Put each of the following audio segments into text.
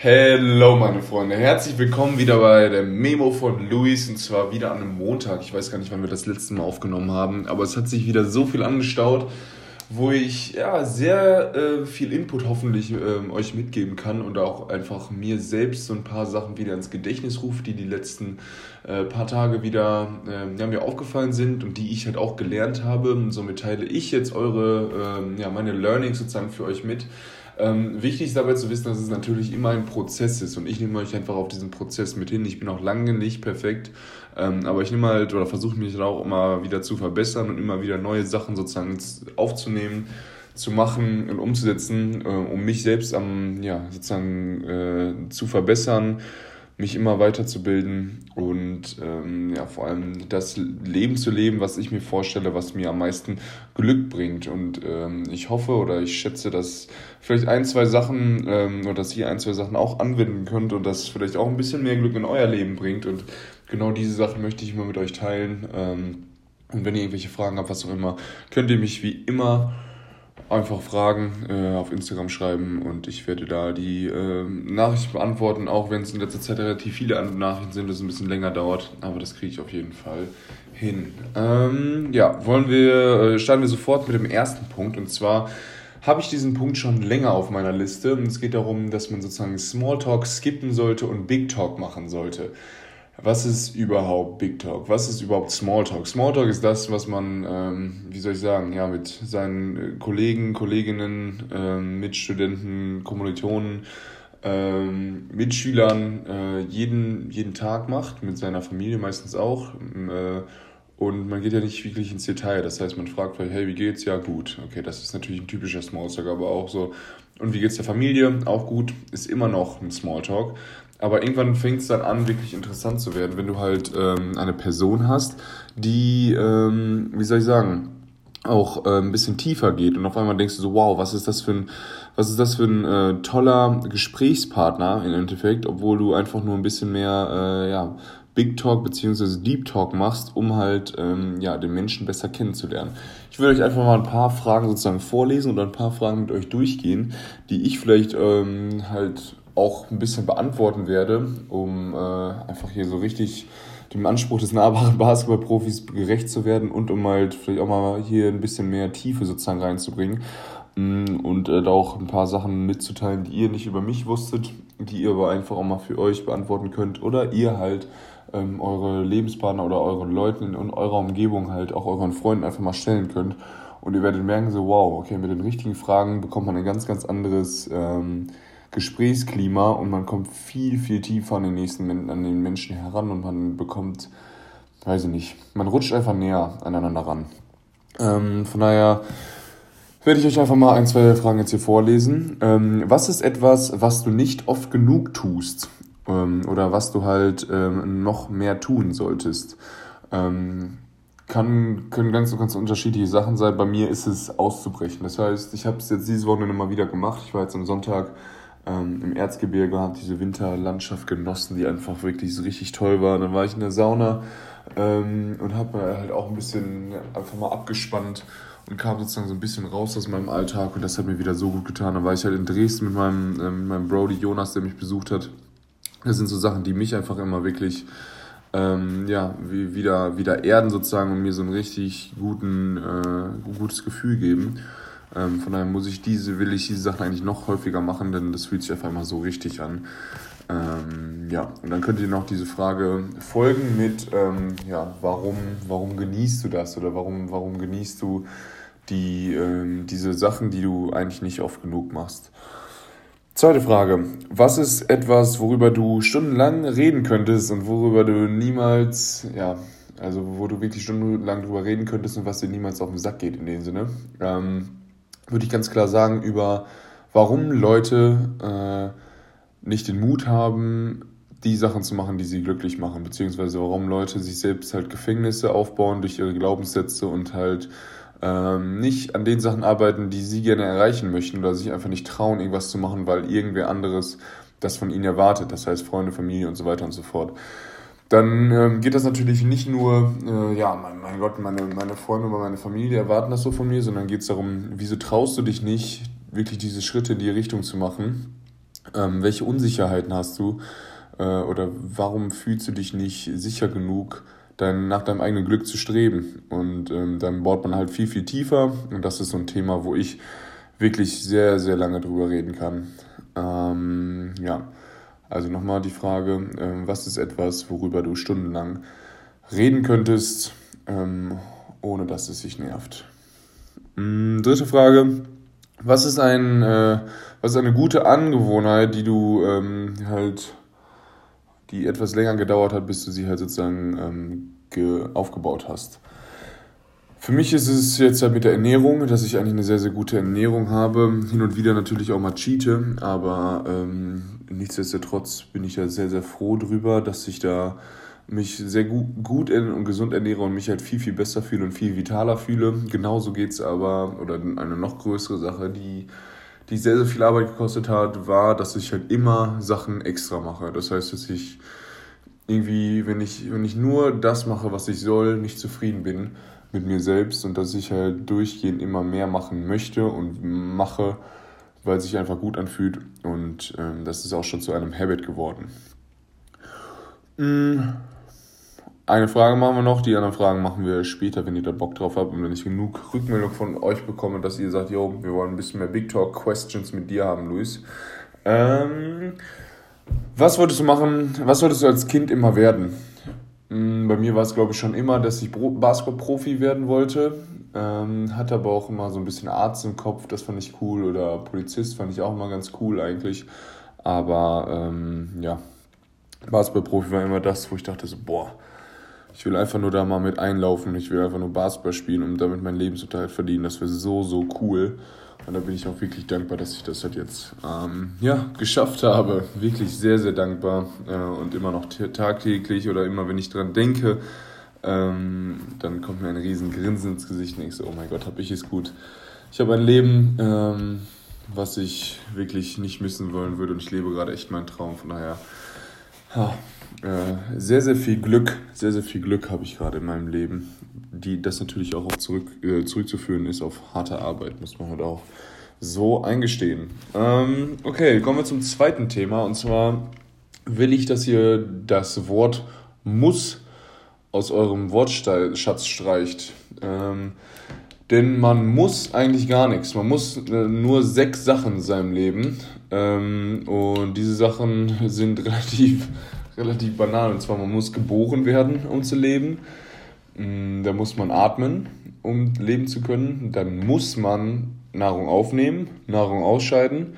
Hello meine Freunde, herzlich willkommen wieder bei der Memo von Luis und zwar wieder an einem Montag. Ich weiß gar nicht, wann wir das letzte Mal aufgenommen haben, aber es hat sich wieder so viel angestaut, wo ich ja sehr äh, viel Input hoffentlich äh, euch mitgeben kann und auch einfach mir selbst so ein paar Sachen wieder ins Gedächtnis rufe, die die letzten äh, paar Tage wieder äh, ja, mir aufgefallen sind und die ich halt auch gelernt habe. Und somit teile ich jetzt eure, äh, ja, meine Learnings sozusagen für euch mit. Ähm, wichtig ist dabei zu wissen, dass es natürlich immer ein Prozess ist und ich nehme euch einfach auf diesen Prozess mit hin. Ich bin auch lange nicht perfekt, ähm, aber ich nehme halt oder versuche mich auch immer wieder zu verbessern und immer wieder neue Sachen sozusagen aufzunehmen, zu machen und umzusetzen, äh, um mich selbst am, ja, sozusagen äh, zu verbessern mich immer weiterzubilden und ähm, ja, vor allem das Leben zu leben, was ich mir vorstelle, was mir am meisten Glück bringt. Und ähm, ich hoffe oder ich schätze, dass vielleicht ein, zwei Sachen ähm, oder dass ihr ein, zwei Sachen auch anwenden könnt und das vielleicht auch ein bisschen mehr Glück in euer Leben bringt. Und genau diese Sachen möchte ich immer mit euch teilen. Ähm, und wenn ihr irgendwelche Fragen habt, was auch immer, könnt ihr mich wie immer einfach Fragen äh, auf Instagram schreiben und ich werde da die äh, Nachricht beantworten, auch wenn es in letzter Zeit relativ viele Nachrichten sind, das ein bisschen länger dauert, aber das kriege ich auf jeden Fall hin. Ähm, ja, wollen wir, äh, starten wir sofort mit dem ersten Punkt und zwar habe ich diesen Punkt schon länger auf meiner Liste und es geht darum, dass man sozusagen Smalltalk skippen sollte und Big Talk machen sollte was ist überhaupt Big Talk? Was ist überhaupt Smalltalk? Smalltalk ist das, was man, ähm, wie soll ich sagen, ja, mit seinen äh, Kollegen, Kolleginnen, ähm, Mitstudenten, Kommilitonen, ähm, Mitschülern äh, jeden, jeden Tag macht, mit seiner Familie meistens auch. Äh, und man geht ja nicht wirklich ins Detail. Das heißt, man fragt vielleicht, hey, wie geht's? Ja, gut. Okay, das ist natürlich ein typischer Smalltalk, aber auch so, und wie geht's der Familie? Auch gut, ist immer noch ein Smalltalk. Aber irgendwann fängt es dann an, wirklich interessant zu werden, wenn du halt ähm, eine Person hast, die, ähm, wie soll ich sagen, auch äh, ein bisschen tiefer geht und auf einmal denkst du so, wow, was ist das für ein, was ist das für ein äh, toller Gesprächspartner im Endeffekt, obwohl du einfach nur ein bisschen mehr, äh, ja, Big Talk beziehungsweise Deep Talk machst, um halt ähm, ja, den Menschen besser kennenzulernen. Ich würde euch einfach mal ein paar Fragen sozusagen vorlesen oder ein paar Fragen mit euch durchgehen, die ich vielleicht ähm, halt auch ein bisschen beantworten werde, um äh, einfach hier so richtig dem Anspruch des nahbaren Basketballprofis gerecht zu werden und um halt vielleicht auch mal hier ein bisschen mehr Tiefe sozusagen reinzubringen. Mm, und äh, da auch ein paar Sachen mitzuteilen, die ihr nicht über mich wusstet, die ihr aber einfach auch mal für euch beantworten könnt oder ihr halt ähm, eure Lebenspartner oder euren Leuten in eurer Umgebung halt auch euren Freunden einfach mal stellen könnt. Und ihr werdet merken so wow, okay, mit den richtigen Fragen bekommt man ein ganz, ganz anderes ähm, Gesprächsklima und man kommt viel, viel tiefer an den nächsten an den Menschen heran und man bekommt, weiß ich nicht, man rutscht einfach näher aneinander ran. Ähm, von daher werde ich euch einfach mal ein, zwei Fragen jetzt hier vorlesen. Ähm, was ist etwas, was du nicht oft genug tust? Ähm, oder was du halt ähm, noch mehr tun solltest? Ähm, kann, können ganz, ganz unterschiedliche Sachen sein. Bei mir ist es auszubrechen. Das heißt, ich habe es jetzt dieses Wochenende mal wieder gemacht. Ich war jetzt am Sonntag ähm, im Erzgebirge, habe diese Winterlandschaft genossen, die einfach wirklich so richtig toll war. Dann war ich in der Sauna ähm, und habe halt auch ein bisschen einfach mal abgespannt und kam sozusagen so ein bisschen raus aus meinem Alltag und das hat mir wieder so gut getan. Dann war ich halt in Dresden mit meinem, äh, mit meinem Brody Jonas, der mich besucht hat. Das sind so Sachen, die mich einfach immer wirklich ähm, ja, wie, wieder, wieder erden sozusagen und mir so ein richtig guten, äh, gutes Gefühl geben. Ähm, von daher muss ich diese, will ich diese Sachen eigentlich noch häufiger machen, denn das fühlt sich einfach immer so richtig an. Ähm, ja, und dann könnt ihr noch diese Frage folgen mit, ähm, ja, warum, warum genießt du das oder warum, warum genießt du die, ähm, diese Sachen, die du eigentlich nicht oft genug machst. Zweite Frage. Was ist etwas, worüber du stundenlang reden könntest und worüber du niemals, ja, also wo du wirklich stundenlang drüber reden könntest und was dir niemals auf den Sack geht in dem Sinne? Ähm, würde ich ganz klar sagen, über warum Leute äh, nicht den Mut haben, die Sachen zu machen, die sie glücklich machen, beziehungsweise warum Leute sich selbst halt Gefängnisse aufbauen durch ihre Glaubenssätze und halt ähm, nicht an den Sachen arbeiten, die sie gerne erreichen möchten oder sich einfach nicht trauen, irgendwas zu machen, weil irgendwer anderes das von ihnen erwartet, das heißt Freunde, Familie und so weiter und so fort dann ähm, geht das natürlich nicht nur, äh, ja, mein, mein Gott, meine, meine Freunde oder meine Familie erwarten das so von mir, sondern geht es darum, wieso traust du dich nicht, wirklich diese Schritte in die Richtung zu machen, Ähm, welche Unsicherheiten hast du? Äh, oder warum fühlst du dich nicht sicher genug, dein, nach deinem eigenen Glück zu streben? Und ähm, dann bohrt man halt viel, viel tiefer. Und das ist so ein Thema, wo ich wirklich sehr, sehr lange drüber reden kann. Ähm, ja, also nochmal die Frage, äh, was ist etwas, worüber du stundenlang reden könntest, ähm, ohne dass es sich nervt? Mhm, dritte Frage, was ist, ein, äh, was ist eine gute Angewohnheit, die du ähm, halt, die etwas länger gedauert hat, bis du sie halt sozusagen ähm, aufgebaut hast? Für mich ist es jetzt halt mit der Ernährung, dass ich eigentlich eine sehr, sehr gute Ernährung habe. Hin und wieder natürlich auch mal cheate, aber ähm, nichtsdestotrotz bin ich ja sehr, sehr froh drüber, dass ich da mich sehr gut, gut und gesund ernähre und mich halt viel, viel besser fühle und viel vitaler fühle. Genauso geht es aber, oder eine noch größere Sache, die, die sehr, sehr viel Arbeit gekostet hat, war, dass ich halt immer Sachen extra mache. Das heißt, dass ich irgendwie, wenn ich, wenn ich nur das mache, was ich soll, nicht zufrieden bin mit mir selbst und dass ich halt durchgehend immer mehr machen möchte und mache, weil es sich einfach gut anfühlt. Und ähm, das ist auch schon zu einem Habit geworden. Mm. Eine Frage machen wir noch, die anderen Fragen machen wir später, wenn ihr da Bock drauf habt und wenn ich genug Rückmeldung von euch bekomme, dass ihr sagt, yo, wir wollen ein bisschen mehr Big Talk Questions mit dir haben, Luis. Ähm, was wolltest du machen? Was wolltest du als Kind immer werden? Mm, bei mir war es, glaube ich, schon immer, dass ich Basketballprofi werden wollte. Ähm, hatte aber auch immer so ein bisschen Arzt im Kopf, das fand ich cool. Oder Polizist fand ich auch immer ganz cool eigentlich. Aber ähm, ja, Basketballprofi war immer das, wo ich dachte so, boah, ich will einfach nur da mal mit einlaufen, ich will einfach nur Basketball spielen und damit mein Lebensunterhalt verdienen. Das wäre so, so cool. Und da bin ich auch wirklich dankbar, dass ich das halt jetzt ähm, ja, geschafft habe. Wirklich sehr, sehr dankbar äh, und immer noch tagtäglich oder immer, wenn ich dran denke, ähm, dann kommt mir ein riesen Grinsen ins Gesicht und ich so, oh mein Gott, habe ich es gut. Ich habe ein Leben, ähm, was ich wirklich nicht missen wollen würde und ich lebe gerade echt meinen Traum. Von daher, ja, äh, sehr, sehr viel Glück, sehr, sehr viel Glück habe ich gerade in meinem Leben. Die, das natürlich auch zurück, äh, zurückzuführen ist auf harte Arbeit, muss man halt auch so eingestehen. Ähm, okay, kommen wir zum zweiten Thema. Und zwar will ich, dass ihr das Wort muss aus eurem Wortschatz streicht. Ähm, denn man muss eigentlich gar nichts. Man muss äh, nur sechs Sachen in seinem Leben. Ähm, und diese Sachen sind relativ relativ banal. Und zwar, man muss geboren werden, um zu leben. Mm, da muss man atmen, um leben zu können. Dann muss man Nahrung aufnehmen, Nahrung ausscheiden.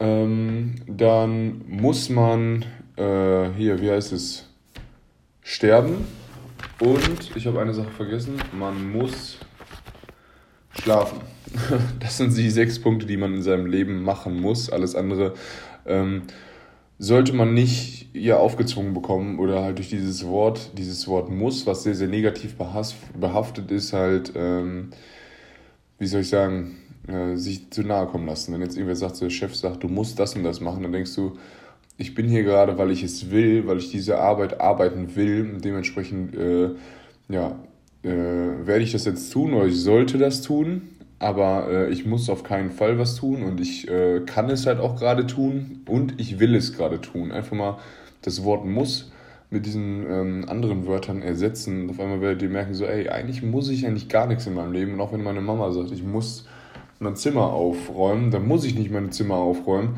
Ähm, dann muss man, äh, hier, wie heißt es, sterben. Und ich habe eine Sache vergessen, man muss schlafen. Das sind die sechs Punkte, die man in seinem Leben machen muss. Alles andere ähm, sollte man nicht ja aufgezwungen bekommen oder halt durch dieses Wort, dieses Wort muss, was sehr, sehr negativ behaftet ist, halt, ähm, wie soll ich sagen, äh, sich zu nahe kommen lassen. Wenn jetzt irgendwer sagt, der Chef sagt, du musst das und das machen, dann denkst du, ich bin hier gerade, weil ich es will, weil ich diese Arbeit arbeiten will und dementsprechend, äh, ja, äh, werde ich das jetzt tun oder ich sollte das tun aber äh, ich muss auf keinen Fall was tun und ich äh, kann es halt auch gerade tun und ich will es gerade tun. Einfach mal das Wort muss mit diesen ähm, anderen Wörtern ersetzen. Auf einmal werdet ihr merken, so, ey, eigentlich muss ich eigentlich gar nichts in meinem Leben. Und auch wenn meine Mama sagt, ich muss mein Zimmer aufräumen, dann muss ich nicht mein Zimmer aufräumen.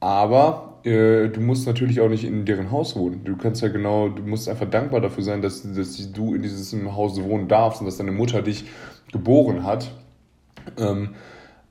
Aber äh, du musst natürlich auch nicht in deren Haus wohnen. Du kannst ja genau, du musst einfach dankbar dafür sein, dass, dass du in diesem Haus wohnen darfst und dass deine Mutter dich geboren hat ähm,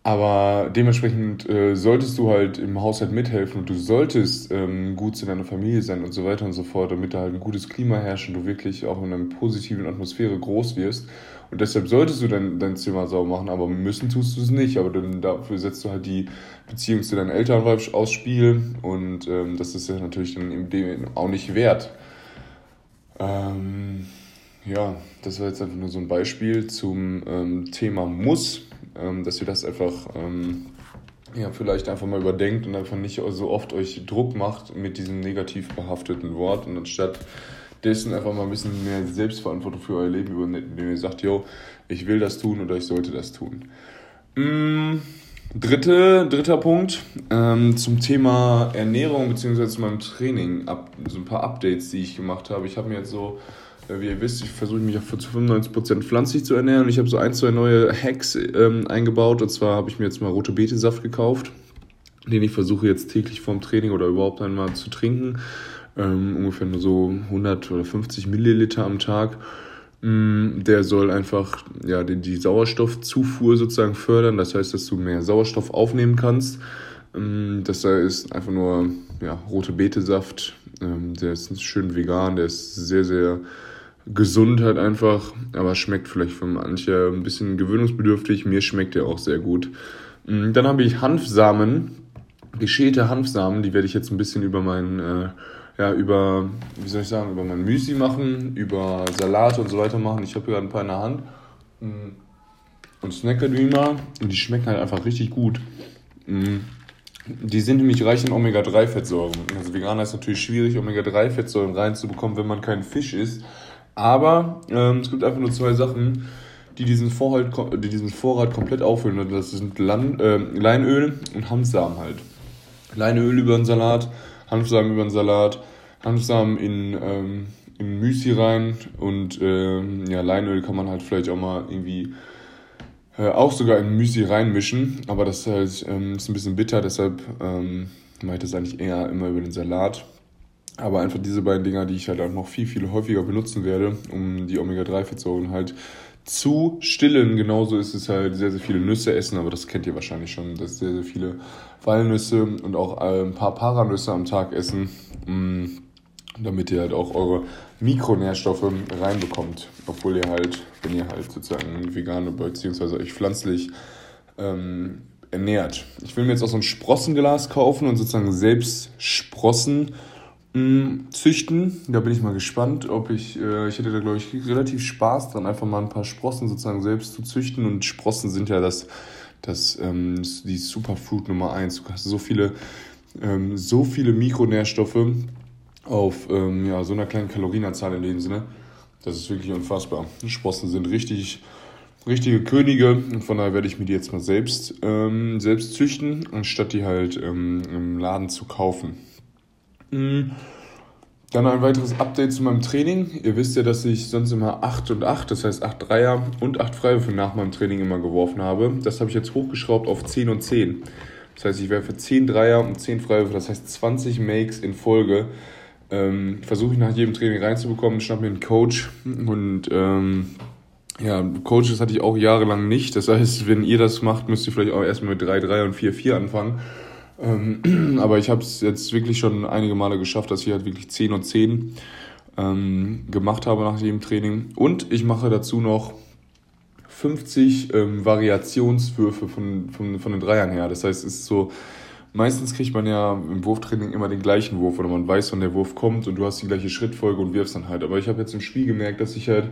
aber dementsprechend äh, solltest du halt im Haushalt mithelfen und du solltest ähm, gut zu deiner Familie sein und so weiter und so fort, damit da halt ein gutes Klima herrscht und du wirklich auch in einer positiven Atmosphäre groß wirst. Und deshalb solltest du dein, dein Zimmer sauber machen, aber müssen tust du es nicht. Aber dann dafür setzt du halt die Beziehung zu deinen Eltern aufs Spiel und ähm, das ist ja natürlich dann dem auch nicht wert. Ähm, ja, das war jetzt einfach nur so ein Beispiel zum ähm, Thema Muss ähm, dass ihr das einfach ähm, ja, vielleicht einfach mal überdenkt und einfach nicht so oft euch Druck macht mit diesem negativ behafteten Wort und anstatt dessen einfach mal ein bisschen mehr Selbstverantwortung für euer Leben übernimmt, indem ihr sagt, yo, ich will das tun oder ich sollte das tun. Mm, Dritte, dritter Punkt ähm, zum Thema Ernährung bzw. zu meinem Training. Ab, so ein paar Updates, die ich gemacht habe. Ich habe mir jetzt so, wie ihr wisst, ich versuche mich auf zu 95% pflanzlich zu ernähren. Ich habe so ein, zwei neue Hacks ähm, eingebaut. Und zwar habe ich mir jetzt mal rote Betesaft gekauft, den ich versuche jetzt täglich vorm Training oder überhaupt einmal zu trinken. Ähm, ungefähr nur so 100 oder 50 Milliliter am Tag. Mm, der soll einfach ja, die, die Sauerstoffzufuhr sozusagen fördern. Das heißt, dass du mehr Sauerstoff aufnehmen kannst. Mm, das da ist einfach nur ja, rote Betesaft. Ähm, der ist schön vegan, der ist sehr, sehr gesund halt einfach, aber schmeckt vielleicht für manche ein bisschen gewöhnungsbedürftig. Mir schmeckt der auch sehr gut. Mm, dann habe ich Hanfsamen, geschälte Hanfsamen, die werde ich jetzt ein bisschen über meinen äh, ja, über, wie soll ich sagen, über mein Müsli machen, über Salate und so weiter machen. Ich habe hier ein paar in der Hand. Mm. Und immer. Und die schmecken halt einfach richtig gut. Mm. Die sind nämlich reich in Omega-3-Fettsäuren. Also Veganer ist natürlich schwierig, Omega-3-Fettsäuren reinzubekommen, wenn man keinen Fisch isst. Aber ähm, es gibt einfach nur zwei Sachen, die diesen, Vorhalt, die diesen Vorrat komplett auffüllen. Und das sind Land, äh, Leinöl und Hanfsamen halt. Leinöl über den Salat, Hanfsamen über den Salat, Hanfsamen in, ähm, in Müsli rein und ähm, ja, Leinöl kann man halt vielleicht auch mal irgendwie äh, auch sogar in Müsli reinmischen, aber das halt, ähm, ist ein bisschen bitter, deshalb ähm, mache ich das eigentlich eher immer über den Salat. Aber einfach diese beiden Dinger, die ich halt auch noch viel, viel häufiger benutzen werde, um die Omega-3-Fettsäuren halt zu stillen. Genauso ist es halt sehr, sehr viele Nüsse essen, aber das kennt ihr wahrscheinlich schon, dass sehr, sehr viele Walnüsse und auch ein paar Paranüsse am Tag essen, mm, damit ihr halt auch eure Mikronährstoffe reinbekommt. Obwohl ihr halt, wenn ihr halt sozusagen vegan bzw. euch pflanzlich ähm, ernährt. Ich will mir jetzt auch so ein Sprossenglas kaufen und sozusagen selbst Sprossen Mm, züchten. Da bin ich mal gespannt, ob ich, äh, ich hätte da glaube ich relativ Spaß dran, einfach mal ein paar Sprossen sozusagen selbst zu züchten. Und Sprossen sind ja das, das ähm, die Superfood Nummer eins. Du hast so viele, ähm, so viele Mikronährstoffe auf ähm, ja, so einer kleinen Kalorienanzahl in dem Sinne. Das ist wirklich unfassbar. Sprossen sind richtig, richtige Könige und von daher werde ich mir die jetzt mal selbst, ähm, selbst züchten, anstatt die halt ähm, im Laden zu kaufen. Mhm. Dann ein weiteres Update zu meinem Training. Ihr wisst ja, dass ich sonst immer 8 und 8, das heißt 8 Dreier und 8 Freiwürfe nach meinem Training immer geworfen habe. Das habe ich jetzt hochgeschraubt auf 10 und 10. Das heißt, ich werfe 10 Dreier und 10 Freiwürfe, das heißt 20 Makes in Folge. Ähm, Versuche ich nach jedem Training reinzubekommen, schnapp mir einen Coach und ähm, ja, Coaches hatte ich auch jahrelang nicht. Das heißt, wenn ihr das macht, müsst ihr vielleicht auch erstmal mit 3, 3 und 4, 4 anfangen. Ähm, aber ich habe es jetzt wirklich schon einige Male geschafft, dass ich halt wirklich 10 und 10 ähm, gemacht habe nach dem Training. Und ich mache dazu noch 50 ähm, Variationswürfe von, von, von den Dreiern her. Das heißt, es ist so, meistens kriegt man ja im Wurftraining immer den gleichen Wurf oder man weiß, wann der Wurf kommt und du hast die gleiche Schrittfolge und wirfst dann halt. Aber ich habe jetzt im Spiel gemerkt, dass ich halt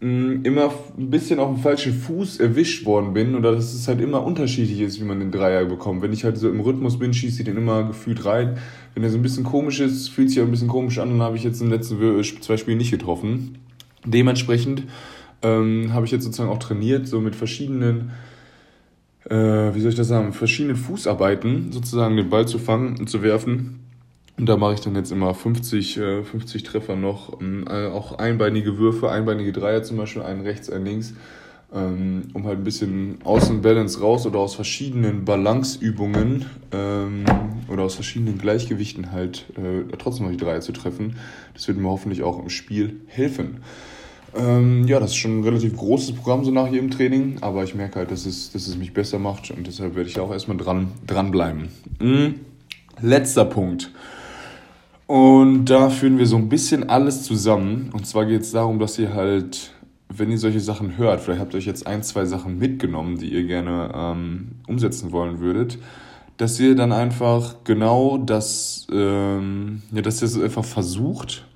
immer ein bisschen auf dem falschen Fuß erwischt worden bin oder dass es halt immer unterschiedlich ist, wie man den Dreier bekommt. Wenn ich halt so im Rhythmus bin, schieße ich den immer gefühlt rein. Wenn er so ein bisschen komisch ist, fühlt sich auch ein bisschen komisch an, dann habe ich jetzt im letzten zwei Spielen nicht getroffen. Dementsprechend ähm, habe ich jetzt sozusagen auch trainiert, so mit verschiedenen, äh, wie soll ich das sagen, verschiedenen Fußarbeiten sozusagen den Ball zu fangen und zu werfen und da mache ich dann jetzt immer 50, 50 äh, Treffer noch, ähm, äh, auch einbeinige Würfe, einbeinige Dreier zum Beispiel, einen rechts, einen links, ähm, um halt ein bisschen Außenbalance raus oder aus verschiedenen Balanceübungen ähm, oder aus verschiedenen Gleichgewichten halt äh, trotzdem noch die Dreier zu treffen. Das wird mir hoffentlich auch im Spiel helfen. ja, das ist schon ein relativ großes Programm so nach jedem Training, aber ich merke halt, dass es, dass es mich besser macht und deshalb werde ich auch erstmal dran, dranbleiben. Mhm. Letzter Punkt. Und da führen wir so ein bisschen alles zusammen. Und zwar geht es darum, dass ihr halt, wenn ihr solche Sachen hört, vielleicht habt ihr euch jetzt ein, zwei Sachen mitgenommen, die ihr gerne ähm, umsetzen wollen würdet, dass ihr dann einfach genau das, ähm, ja, dass ihr es einfach versucht,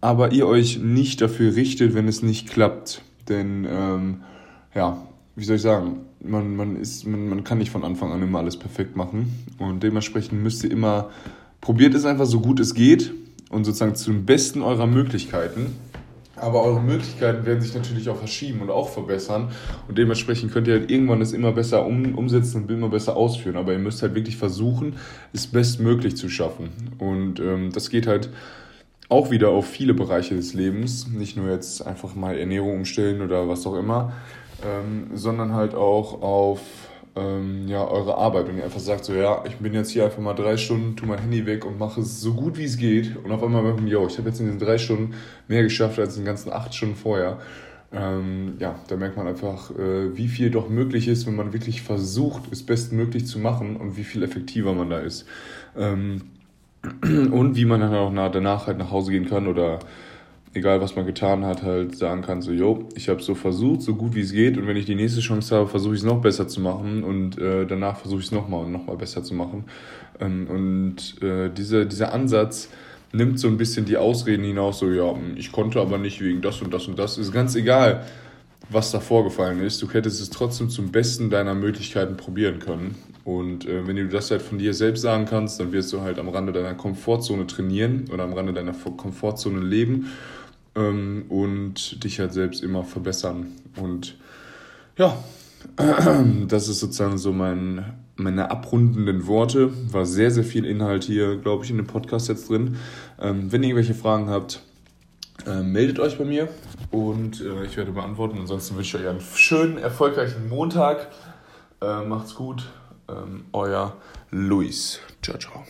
aber ihr euch nicht dafür richtet, wenn es nicht klappt. Denn, ähm, ja, wie soll ich sagen, man, man, ist, man, man kann nicht von Anfang an immer alles perfekt machen. Und dementsprechend müsst ihr immer Probiert es einfach so gut es geht und sozusagen zum Besten eurer Möglichkeiten Aber eure Möglichkeiten werden sich natürlich auch verschieben und auch verbessern. Und dementsprechend könnt ihr halt irgendwann das immer besser um, umsetzen und immer besser ausführen. Aber ihr müsst halt wirklich versuchen, es bestmöglich zu schaffen. Und ähm, das geht halt auch wieder auf viele Bereiche des Lebens. Nicht nur jetzt einfach mal Ernährung umstellen oder was auch immer, ähm, sondern halt auch auf ähm, ja, eure Arbeit. Wenn ihr einfach sagt, so ja, ich bin jetzt hier einfach mal drei Stunden, tu mein Handy weg und mache es so gut wie es geht. Und auf einmal merkt man, yo, ich habe jetzt in diesen drei Stunden mehr geschafft als in den ganzen acht Stunden vorher. Ähm, ja, da merkt man einfach, äh, wie viel doch möglich ist, wenn man wirklich versucht, es bestmöglich zu machen und wie viel effektiver man da ist. Ähm, und wie man dann auch danach halt nach Hause gehen kann oder egal was man getan hat, halt sagen kann, so, yo, ich habe so versucht, so gut wie es geht und wenn ich die nächste Chance habe, versuche ich es noch besser zu machen und äh, danach versuche ich es nochmal und nochmal besser zu machen. Ähm, und äh, dieser, dieser Ansatz nimmt so ein bisschen die Ausreden hinaus, so, ja, ich konnte aber nicht wegen das und das und das, ist ganz egal was da vorgefallen ist. Du hättest es trotzdem zum Besten deiner Möglichkeiten probieren können. Und äh, wenn du das halt von dir selbst sagen kannst, dann wirst du halt am Rande deiner Komfortzone trainieren oder am Rande deiner Komfortzone leben ähm, und dich halt selbst immer verbessern. Und ja, das ist sozusagen so mein, meine abrundenden Worte. War sehr, sehr viel Inhalt hier, glaube ich, in dem Podcast jetzt drin. Ähm, wenn ihr irgendwelche Fragen habt, äh, meldet euch bei mir und äh, ich werde beantworten. Ansonsten wünsche ich euch einen schönen, erfolgreichen Montag. Äh, macht's gut. Ähm, euer Luis. Ciao, ciao.